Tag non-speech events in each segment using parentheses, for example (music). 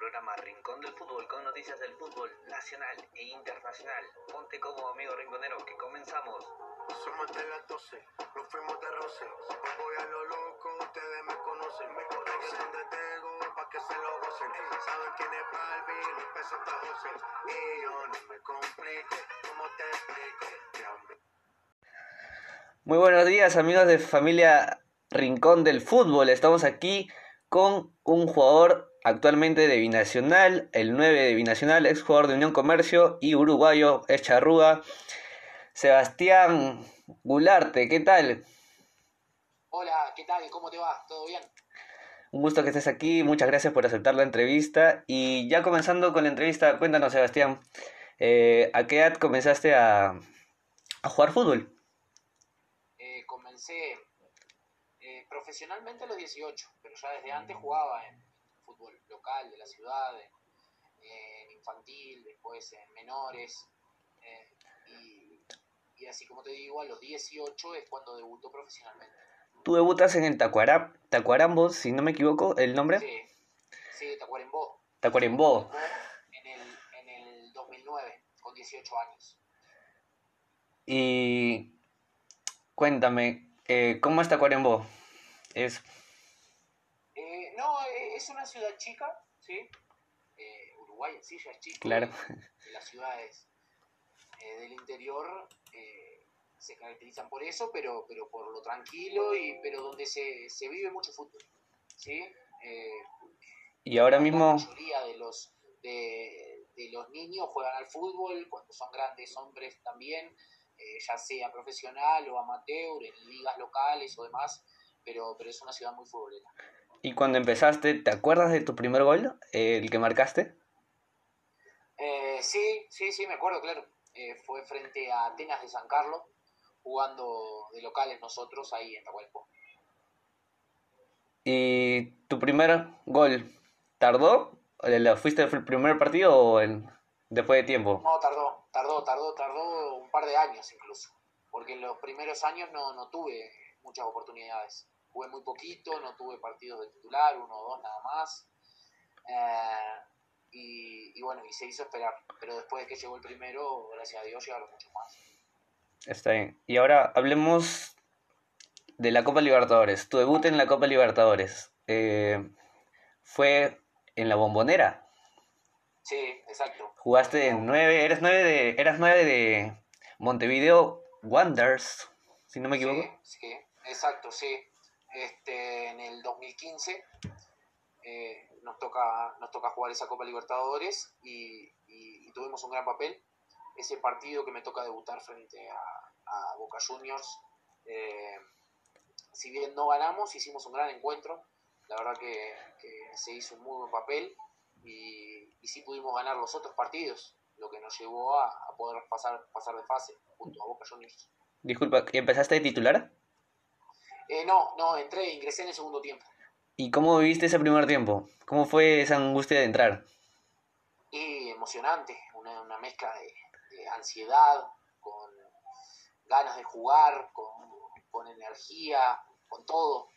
programa Rincón del Fútbol con noticias del fútbol nacional e internacional. Ponte como amigo rinconero que comenzamos. Somos de las 12, nos fuimos de roce. Hoy voy a lo loco, ustedes me conocen. Me conocen donde tengo, pa' que se lo gocen. Saben quién es Balvin, los pesos está José. Y yo no me complique, ¿cómo te explico? Que a mí- Muy buenos días amigos de familia Rincón del Fútbol. Estamos aquí con un jugador actualmente de Binacional, el 9 de Binacional, ex jugador de Unión Comercio y uruguayo, es charrúa. Sebastián Gularte, ¿qué tal? Hola, ¿qué tal? ¿Cómo te va? ¿Todo bien? Un gusto que estés aquí, muchas gracias por aceptar la entrevista. Y ya comenzando con la entrevista, cuéntanos Sebastián, eh, ¿a qué edad comenzaste a, a jugar fútbol? Eh, comencé profesionalmente a los 18, pero ya desde antes jugaba en fútbol local de la ciudad, en, en infantil, después en menores. eh, y, y así como te digo, a los 18 es cuando debutó profesionalmente. Tú debutas en el Tacuarambo, si no me equivoco, el nombre. Sí, sí, Tacuarembó. Tacuarembó. En el, en el 2009, con 18 años. Y cuéntame, eh, ¿cómo es Tacuarembó? Es, Eh, no, eh, es una ciudad chica, ¿sí? Eh, Uruguay en sí ya es chico. Claro. y- (laughs) las ciudades eh, del interior eh, se caracterizan por eso, pero, pero por lo tranquilo y pero donde se, se vive mucho fútbol, ¿sí? Eh, y ahora la mismo, mayoría de los, de, de los niños juegan al fútbol, cuando son grandes hombres también, ya sea profesional o amateur, en ligas locales o demás, pero, pero es una ciudad muy futbolera. y cuando empezaste, ¿te acuerdas de tu primer gol? Eh, el que marcaste. Eh, sí, sí, sí, me acuerdo, claro. Eh, fue frente a Atenas de San Carlos, jugando de locales nosotros ahí en Tahualpo. ¿Y tu primer gol tardó? ¿Lo fuiste el primer partido o en- después de tiempo? No, tardó, tardó, tardó, tardó un par de años incluso, porque en los primeros años no, no tuve muchas oportunidades. Jugué muy poquito, no tuve partidos de titular, uno o dos nada más. Eh, y, y bueno, y se hizo esperar. Pero después de que llegó el primero, gracias a Dios, llegaron muchos más. Está bien. Y ahora hablemos de la Copa Libertadores. Tu debut en la Copa Libertadores eh, fue en la Bombonera. Sí, exacto. Jugaste de nueve, eres nueve de, eras nueve de Montevideo Wanderers, si no me equivoco. Sí, sí, exacto, sí. Este, en el 2015 eh, nos, toca, nos toca jugar esa Copa Libertadores y, tuvimos un gran papel. Ese partido que me toca debutar frente a, Boca Juniors, eh, si bien no ganamos, hicimos un gran encuentro. La verdad que, se hizo un muy buen papel y, sí pudimos ganar los otros partidos, lo que nos llevó a, a poder pasar, pasar de fase junto a Boca Juniors. Disculpa, ¿empezaste de titular? Eh, no, no, entré, ingresé en el segundo tiempo. ¿Y cómo viviste ese primer tiempo? ¿Cómo fue esa angustia de entrar? Y emocionante, una, una mezcla de, de ansiedad, con ganas de jugar, con, con energía, con todo.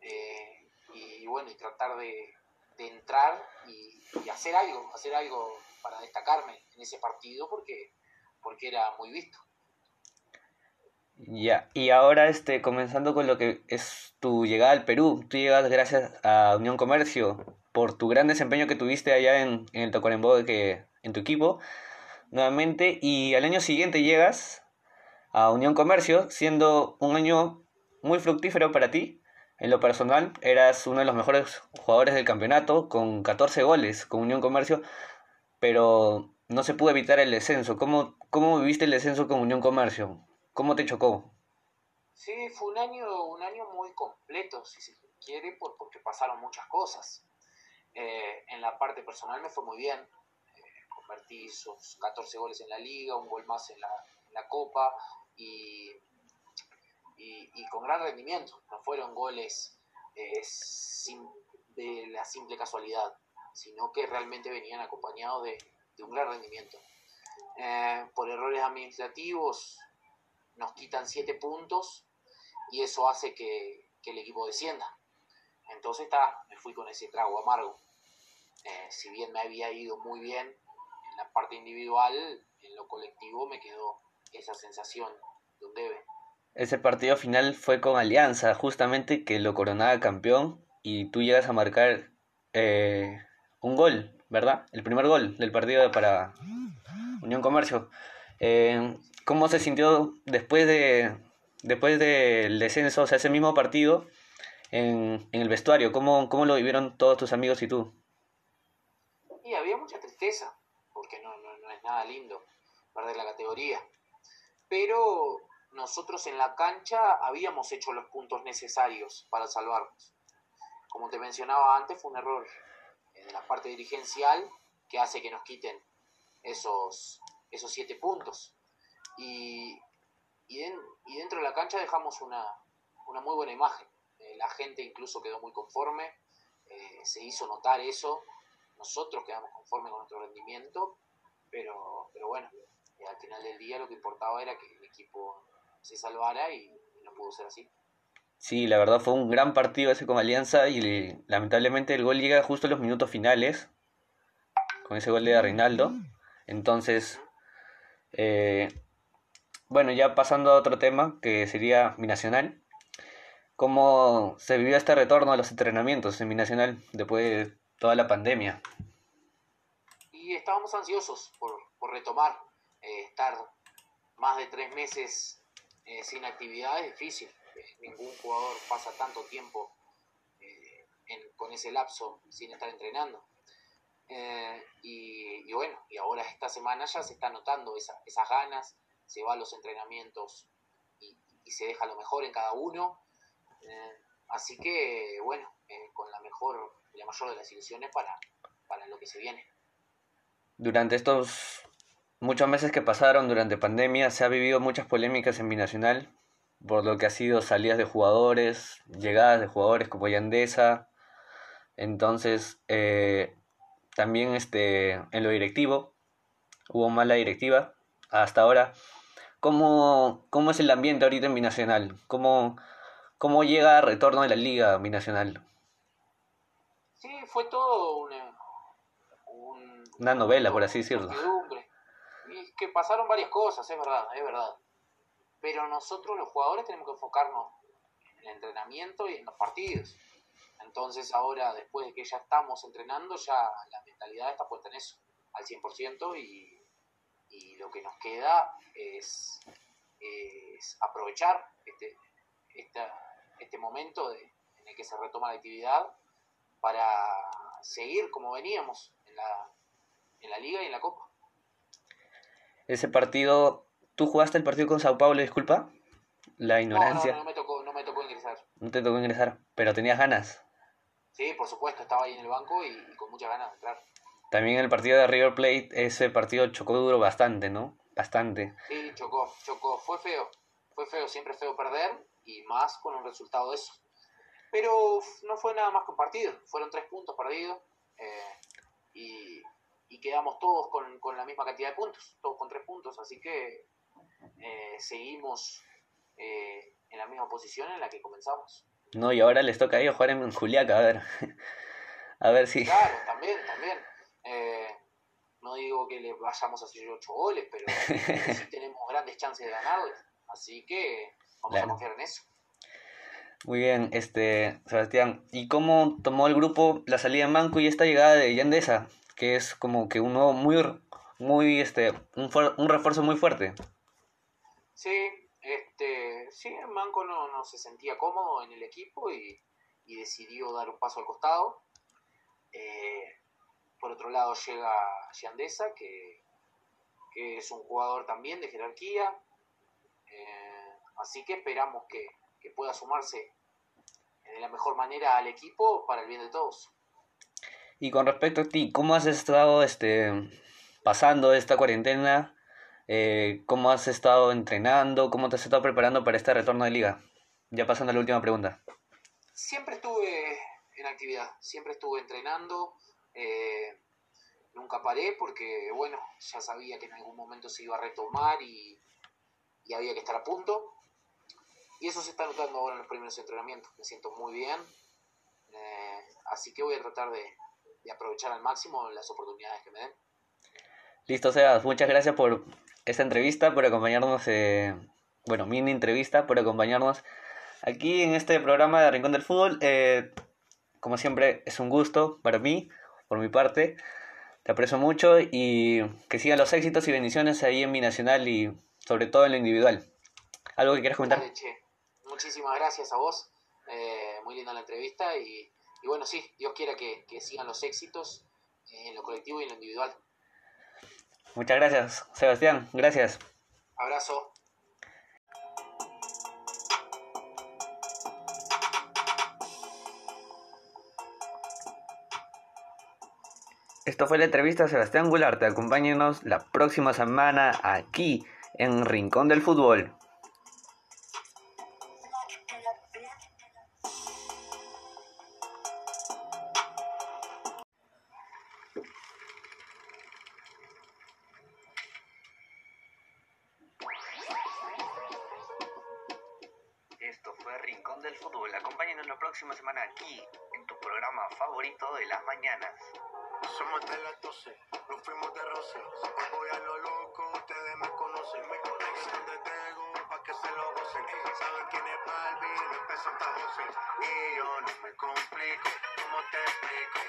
Eh, y, bueno, y tratar de, de entrar y, y hacer algo, hacer algo para destacarme en ese partido porque, porque era muy visto. Ya, y ahora este, comenzando con lo que es tu llegada al Perú. Tú llegas gracias a Unión Comercio por tu gran desempeño que tuviste allá en, en el Tacuarembó que en tu equipo, nuevamente, y al año siguiente llegas a Unión Comercio, siendo un año muy fructífero para ti. En lo personal, eras uno de los mejores jugadores del campeonato, con 14 goles con Unión Comercio, pero no se pudo evitar el descenso. ¿Cómo, cómo viviste el descenso con Unión Comercio? ¿Cómo te chocó? Sí, fue un año, un año muy completo, si se quiere, por, porque pasaron muchas cosas. Eh, en la parte personal me fue muy bien. Eh, convertí esos 14 goles en la liga, un gol más en la, copa y, y, con gran rendimiento. No fueron goles eh, de la simple casualidad, sino que realmente venían acompañados de, un gran rendimiento. Por errores administrativos nos quitan 7 puntos y eso hace que, que el equipo descienda. Entonces está, me fui con ese trago amargo. Eh, si bien me había ido muy bien en la parte individual, en lo colectivo me quedó esa sensación de un debe. Ese partido final fue con Alianza, justamente que lo coronaba campeón y tú llegas a marcar eh, un gol, ¿verdad? El primer gol del partido para Unión Comercio. Eh, ¿Cómo se sintió después de después del descenso, o sea, ese mismo partido en, en el vestuario? ¿Cómo, ¿Cómo lo vivieron todos tus amigos y tú? Y había mucha tristeza, porque no, no, no es nada lindo perder la categoría. Pero nosotros en la cancha habíamos hecho los puntos necesarios para salvarnos. Como te mencionaba antes, fue un error de la parte dirigencial que hace que nos quiten esos, esos siete puntos. Y, y, dentro de la cancha dejamos una, una muy buena imagen. Eh, la gente incluso quedó muy conforme, eh, se hizo notar eso. Nosotros quedamos conformes con nuestro rendimiento, pero, pero bueno, eh, al final del día lo que importaba era que el equipo se salvara y, y no pudo ser así. Sí, la verdad fue un gran partido ese con Alianza y le- lamentablemente el gol llega justo en los minutos finales, con ese gol de Reinaldo. Entonces, eh, bueno, ya pasando a otro tema que sería Binacional. ¿Cómo se vivió este retorno a los entrenamientos en Binacional después de toda la pandemia? Y estábamos ansiosos por, retomar. Eh, estar más de tres meses eh, sin actividad es difícil. Eh, ningún jugador pasa tanto tiempo eh, con ese lapso sin estar entrenando. Eh, y, y bueno, y ahora esta semana ya se está notando esa- esas ganas, se va a los entrenamientos y, y se deja lo mejor en cada uno. Eh, así que bueno, eh, con la mejor, la mayor de las ilusiones para, para lo que se viene. Durante estos muchos meses que pasaron durante pandemia se ha vivido muchas polémicas en Binacional por lo que ha sido salidas de jugadores, llegadas de jugadores como Yandesa. Entonces, eh, también este, en lo directivo hubo mala directiva hasta ahora. ¿Cómo, cómo es el ambiente ahorita en Binacional? ¿Cómo, cómo llega el retorno de la liga Binacional? Sí, fue todo una, un- Una novela, por así decirlo. Y es que pasaron varias cosas, es verdad, es verdad. Pero nosotros los jugadores tenemos que enfocarnos en el entrenamiento y en los partidos. Entonces ahora, después de que ya estamos entrenando, ya la mentalidad está puesta en eso, al 100%, y, y lo que nos queda es, es aprovechar este, esta- este momento de- en el que se retoma la actividad para seguir como veníamos en la, en la liga y en la copa. Ese partido, ¿tú jugaste el partido con Sao Paulo, disculpa? La No, no, ignorancia. no, no me tocó, no me tocó ingresar. No te tocó ingresar, pero tenías ganas. Sí, por supuesto, estaba ahí en el banco y, y con muchas ganas de entrar. También el partido de River Plate, ese partido chocó duro bastante, ¿no? Bastante. Sí, chocó, chocó, fue feo, fue feo, siempre feo perder y más con un resultado de eso. Pero no fue nada más que un partido, fueron tres puntos perdidos eh, y, y quedamos todos con, con la misma cantidad de puntos, todos con tres puntos, así que eh, seguimos eh, en la misma posición en la que comenzamos. No, y ahora les toca a ellos jugar en Juliaca, a ver. (laughs) A ver si. Claro, también, también. Eh, no digo que le vayamos a hacer ocho goles, pero (laughs) sí tenemos grandes chances de ganarles. Así que vamos Claro. a confiar en eso. Muy bien, este, Sebastián. ¿Y cómo tomó el grupo la salida en banco y esta llegada de Yandesa? Que es como que un nuevo muy, muy, este, un, un refuerzo muy fuerte. Sí, este, sí, Manco no, no se sentía cómodo en el equipo y, y decidió dar un paso al costado. Eh, por otro lado llega Yandesa, que, que es un jugador también de jerarquía. Eh, así que esperamos que, que pueda sumarse de la mejor manera al equipo para el bien de todos. Y con respecto a ti, ¿cómo has estado este, pasando esta cuarentena? Eh, ¿Cómo has estado entrenando? ¿Cómo te has estado preparando para este retorno de liga? Ya pasando a la última pregunta. Siempre estuve en actividad, siempre estuve entrenando, eh, nunca paré porque, bueno, ya sabía que en algún momento se iba a retomar y, y había que estar a punto. Y eso se está notando ahora en los primeros entrenamientos. Me siento muy bien, eh, así que voy a tratar de, de aprovechar al máximo las oportunidades que me den. Listo, Sebas, muchas gracias por esta entrevista, por acompañarnos, eh, bueno, mini entrevista, por acompañarnos aquí en este programa de Rincón del Fútbol. Eh, como siempre, es un gusto para mí, por mi parte. Te aprecio mucho y que sigan los éxitos y bendiciones ahí en mi nacional y sobre todo en lo individual. ¿Algo que quieras comentar? Dale, che. Muchísimas gracias a vos. Eh, muy linda la entrevista y, y bueno, sí, Dios quiera que, que sigan los éxitos en lo colectivo y en lo individual. Muchas gracias, Sebastián. Gracias. Abrazo. Esto fue la entrevista a Sebastián Gularte. Acompáñenos la próxima semana aquí en Rincón del Fútbol. Esto fue Rincón del Fútbol. Acompáñanos la próxima semana aquí, en tu programa favorito de las mañanas. Somos de las 12, nos fuimos de roce. Hoy voy a lo loco, ustedes me conocen. Me conocen donde tengo, pa' que se lo gocen. Saben quién es Barbie, no es Santa José. Y yo no me complico, ¿cómo te explico?